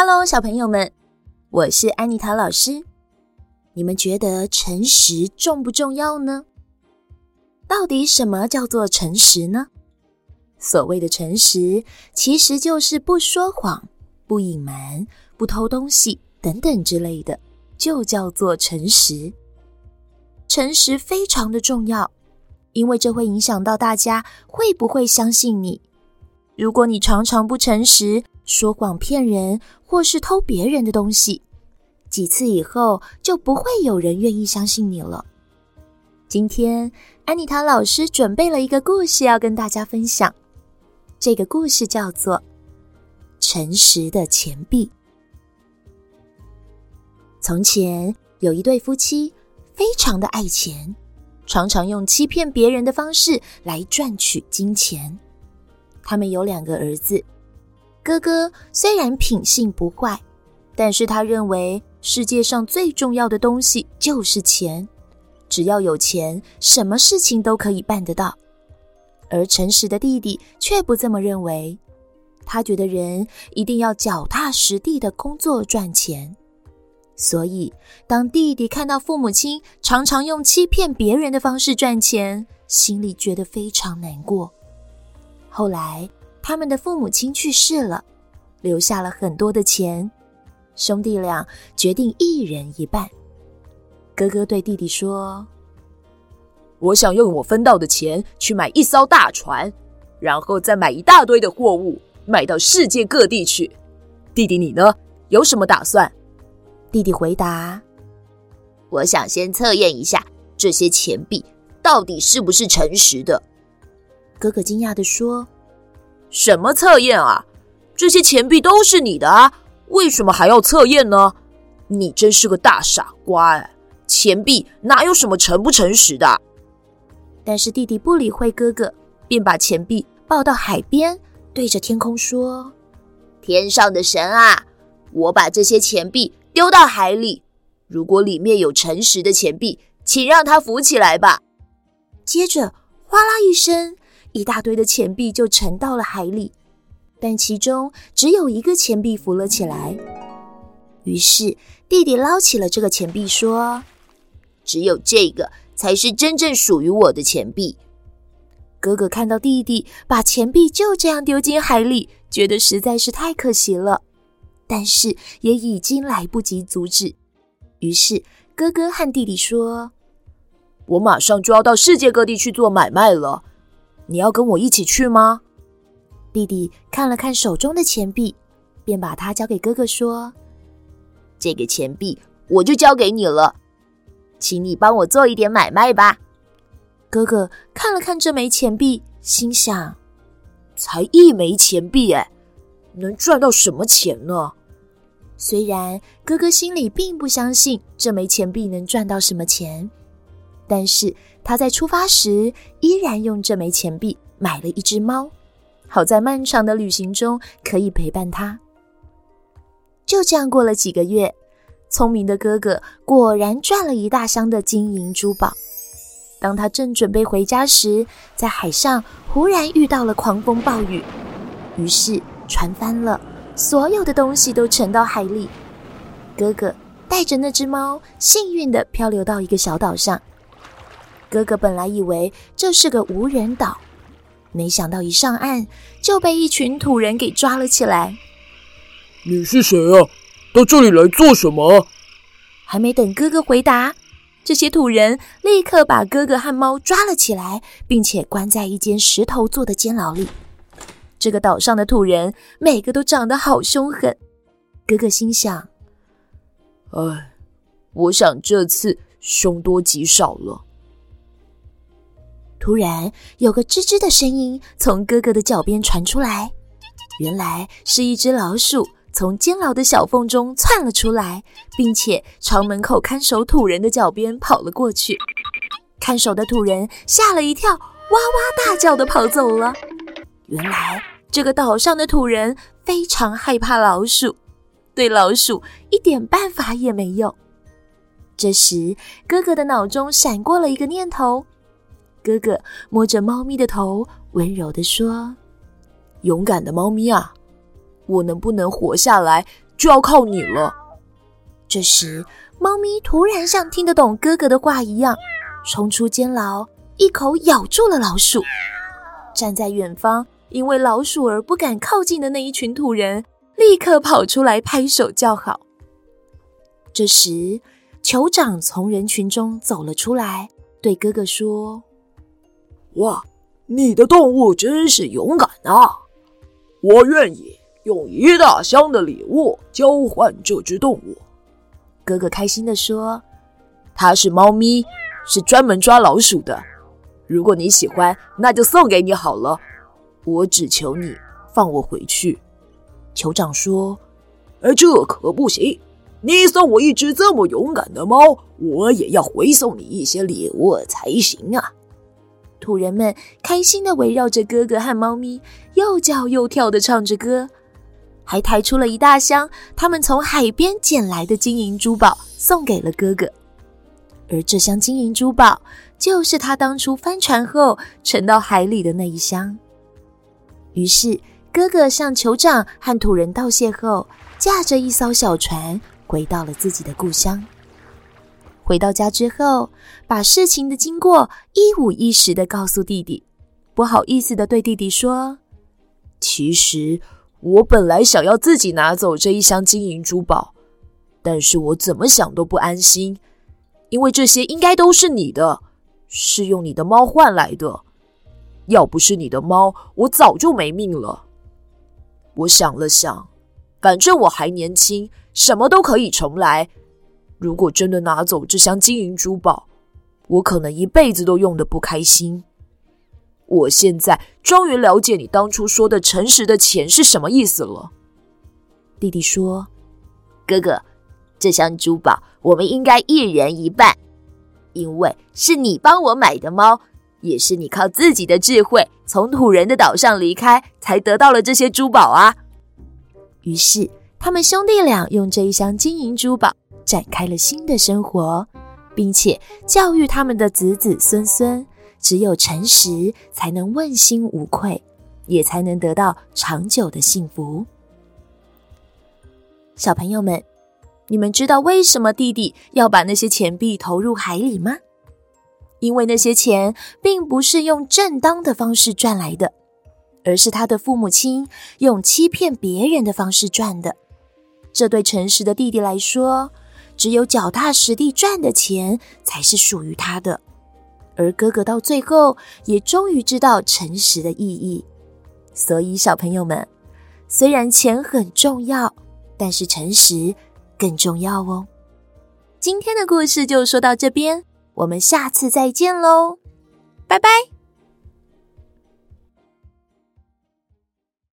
Hello，小朋友们，我是安妮塔老师。你们觉得诚实重不重要呢？到底什么叫做诚实呢？所谓的诚实，其实就是不说谎、不隐瞒、不偷东西等等之类的，就叫做诚实。诚实非常的重要，因为这会影响到大家会不会相信你。如果你常常不诚实，说谎骗人，或是偷别人的东西，几次以后就不会有人愿意相信你了。今天安妮塔老师准备了一个故事要跟大家分享，这个故事叫做《诚实的钱币》。从前有一对夫妻，非常的爱钱，常常用欺骗别人的方式来赚取金钱。他们有两个儿子。哥哥虽然品性不坏，但是他认为世界上最重要的东西就是钱，只要有钱，什么事情都可以办得到。而诚实的弟弟却不这么认为，他觉得人一定要脚踏实地的工作赚钱。所以，当弟弟看到父母亲常常用欺骗别人的方式赚钱，心里觉得非常难过。后来，他们的父母亲去世了，留下了很多的钱，兄弟俩决定一人一半。哥哥对弟弟说：“我想用我分到的钱去买一艘大船，然后再买一大堆的货物，卖到世界各地去。弟弟你呢？有什么打算？”弟弟回答：“我想先测验一下这些钱币到底是不是诚实的。”哥哥惊讶地说。什么测验啊？这些钱币都是你的啊，为什么还要测验呢？你真是个大傻瓜哎！钱币哪有什么诚不诚实的？但是弟弟不理会哥哥，便把钱币抱到海边，对着天空说：“天上的神啊，我把这些钱币丢到海里，如果里面有诚实的钱币，请让它浮起来吧。”接着，哗啦一声。一大堆的钱币就沉到了海里，但其中只有一个钱币浮了起来。于是弟弟捞起了这个钱币，说：“只有这个才是真正属于我的钱币。”哥哥看到弟弟把钱币就这样丢进海里，觉得实在是太可惜了，但是也已经来不及阻止。于是哥哥和弟弟说：“我马上就要到世界各地去做买卖了。”你要跟我一起去吗？弟弟看了看手中的钱币，便把它交给哥哥，说：“这个钱币我就交给你了，请你帮我做一点买卖吧。”哥哥看了看这枚钱币，心想：“才一枚钱币，哎，能赚到什么钱呢？”虽然哥哥心里并不相信这枚钱币能赚到什么钱。但是他在出发时，依然用这枚钱币买了一只猫，好在漫长的旅行中可以陪伴他。就这样过了几个月，聪明的哥哥果然赚了一大箱的金银珠宝。当他正准备回家时，在海上忽然遇到了狂风暴雨，于是船翻了，所有的东西都沉到海里。哥哥带着那只猫，幸运地漂流到一个小岛上。哥哥本来以为这是个无人岛，没想到一上岸就被一群土人给抓了起来。你是谁啊？到这里来做什么？还没等哥哥回答，这些土人立刻把哥哥和猫抓了起来，并且关在一间石头做的监牢里。这个岛上的土人每个都长得好凶狠。哥哥心想：“哎，我想这次凶多吉少了。”突然，有个吱吱的声音从哥哥的脚边传出来，原来是一只老鼠从监牢的小缝中窜了出来，并且朝门口看守土人的脚边跑了过去。看守的土人吓了一跳，哇哇大叫地跑走了。原来，这个岛上的土人非常害怕老鼠，对老鼠一点办法也没有。这时，哥哥的脑中闪过了一个念头。哥哥摸着猫咪的头，温柔地说：“勇敢的猫咪啊，我能不能活下来，就要靠你了。这时，猫咪突然像听得懂哥哥的话一样，冲出监牢，一口咬住了老鼠。站在远方，因为老鼠而不敢靠近的那一群土人，立刻跑出来拍手叫好。这时，酋长从人群中走了出来，对哥哥说：“哇，你的动物真是勇敢啊！我愿意用一大箱的礼物交换这只动物。”哥哥开心地说：“它是猫咪，是专门抓老鼠的。如果你喜欢，那就送给你好了。我只求你放我回去。”酋长说：“哎，这可不行！你送我一只这么勇敢的猫，我也要回送你一些礼物才行啊！”土人们开心地围绕着哥哥和猫咪，又叫又跳地唱着歌。还抬出了一大箱他们从海边捡来的金银珠宝，送给了哥哥。而这箱金银珠宝，就是他当初翻船后沉到海里的那一箱。于是，哥哥向酋长和土人道谢后，驾着一艘小船回到了自己的故乡。回到家之后，把事情的经过一五一十的告诉弟弟，不好意思的对弟弟说：“其实……”我本来想要自己拿走这一箱金银珠宝，但是我怎么想都不安心，因为这些应该都是你的，是用你的猫换来的。要不是你的猫，我早就没命了。我想了想，反正我还年轻，什么都可以重来。如果真的拿走这箱金银珠宝，我可能一辈子都用得不开心。我现在终于了解你当初说的“诚实的钱”是什么意思了。弟弟说：“哥哥，这箱珠宝我们应该一人一半，因为是你帮我买的猫，也是你靠自己的智慧从土人的岛上离开，才得到了这些珠宝啊。”于是，他们兄弟俩用这一箱金银珠宝展开了新的生活，并且教育他们的子子孙孙。只有诚实，才能问心无愧，也才能得到长久的幸福。小朋友们，你们知道为什么弟弟要把那些钱币投入海里吗？因为那些钱并不是用正当的方式赚来的，而是他的父母亲用欺骗别人的方式赚的。这对诚实的弟弟来说，只有脚踏实地赚的钱才是属于他的。而哥哥到最后也终于知道诚实的意义，所以小朋友们，虽然钱很重要，但是诚实更重要哦。今天的故事就说到这边，我们下次再见喽，拜拜。